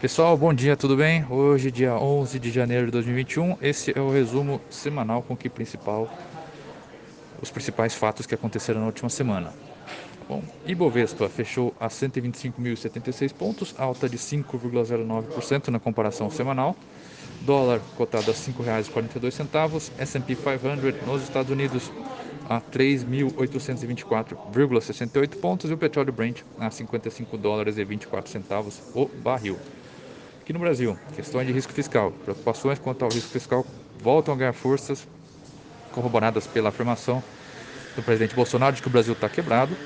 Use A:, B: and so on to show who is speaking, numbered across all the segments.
A: Pessoal, bom dia, tudo bem? Hoje, dia 11 de janeiro de 2021, esse é o resumo semanal com que principal os principais fatos que aconteceram na última semana. Bom, Ibovespa fechou a 125.076 pontos, alta de 5,09% na comparação semanal. Dólar cotado a R$ 5,42, S&P 500 nos Estados Unidos a 3.824,68 pontos e o petróleo Brent a 55 dólares e 24 centavos o barril. Aqui no Brasil, questões de risco fiscal. Preocupações quanto ao risco fiscal voltam a ganhar forças, corroboradas pela afirmação do presidente Bolsonaro de que o Brasil está quebrado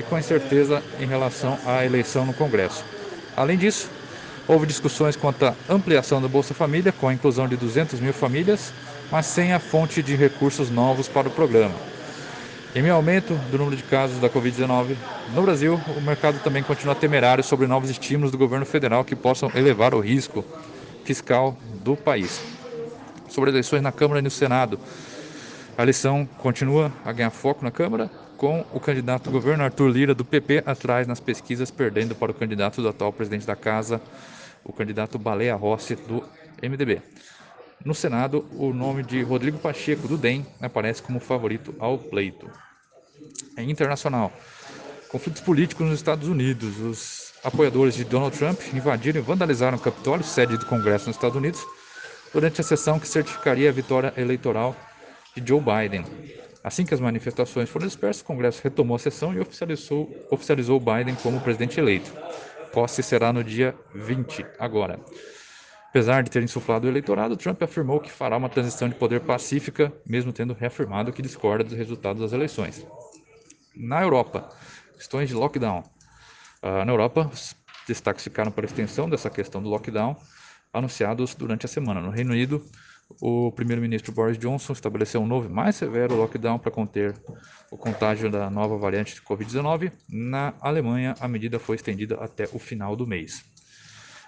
A: e com incerteza em relação à eleição no Congresso. Além disso, houve discussões quanto à ampliação do Bolsa Família, com a inclusão de 200 mil famílias, mas sem a fonte de recursos novos para o programa. Em meio ao aumento do número de casos da Covid-19 no Brasil, o mercado também continua temerário sobre novos estímulos do governo federal que possam elevar o risco fiscal do país. Sobre eleições na Câmara e no Senado, a eleição continua a ganhar foco na Câmara, com o candidato do governo Arthur Lira, do PP, atrás nas pesquisas, perdendo para o candidato do atual presidente da Casa, o candidato Baleia Rossi, do MDB. No Senado, o nome de Rodrigo Pacheco, do DEM, aparece como favorito ao pleito. Em internacional, conflitos políticos nos Estados Unidos. Os apoiadores de Donald Trump invadiram e vandalizaram o Capitólio, sede do Congresso nos Estados Unidos, durante a sessão que certificaria a vitória eleitoral de Joe Biden. Assim que as manifestações foram dispersas, o Congresso retomou a sessão e oficializou, oficializou Biden como presidente eleito. Posse será no dia 20, agora. Apesar de ter insuflado o eleitorado, Trump afirmou que fará uma transição de poder pacífica, mesmo tendo reafirmado que discorda dos resultados das eleições. Na Europa, questões de lockdown. Uh, na Europa, os destaques ficaram para a extensão dessa questão do lockdown, anunciados durante a semana. No Reino Unido, o primeiro-ministro Boris Johnson estabeleceu um novo mais severo lockdown para conter o contágio da nova variante de Covid-19. Na Alemanha, a medida foi estendida até o final do mês.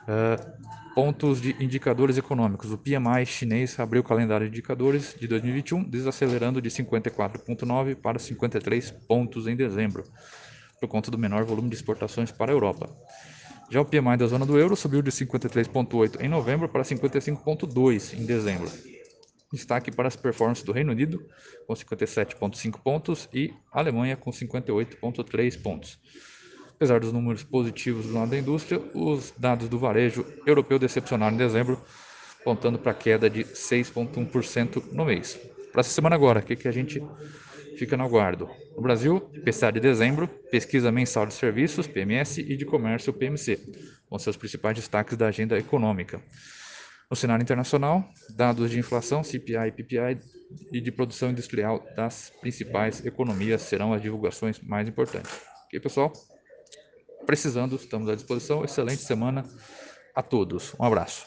A: Uh, pontos de indicadores econômicos. O PMI chinês abriu o calendário de indicadores de 2021, desacelerando de 54,9 para 53 pontos em dezembro, por conta do menor volume de exportações para a Europa. Já o PMI da zona do euro subiu de 53,8 em novembro para 55,2 em dezembro. Destaque para as performances do Reino Unido, com 57,5 pontos, e Alemanha, com 58,3 pontos. Apesar dos números positivos do lado da indústria, os dados do varejo europeu decepcionaram em dezembro, apontando para queda de 6,1% no mês. Para essa semana agora, o que, que a gente fica no aguardo? No Brasil, PCA de dezembro, pesquisa mensal de serviços, PMS, e de comércio, PMC, ser os principais destaques da agenda econômica. No cenário internacional, dados de inflação, CPI e PPI e de produção industrial das principais economias serão as divulgações mais importantes. Ok, pessoal? Precisando, estamos à disposição. Excelente semana a todos. Um abraço.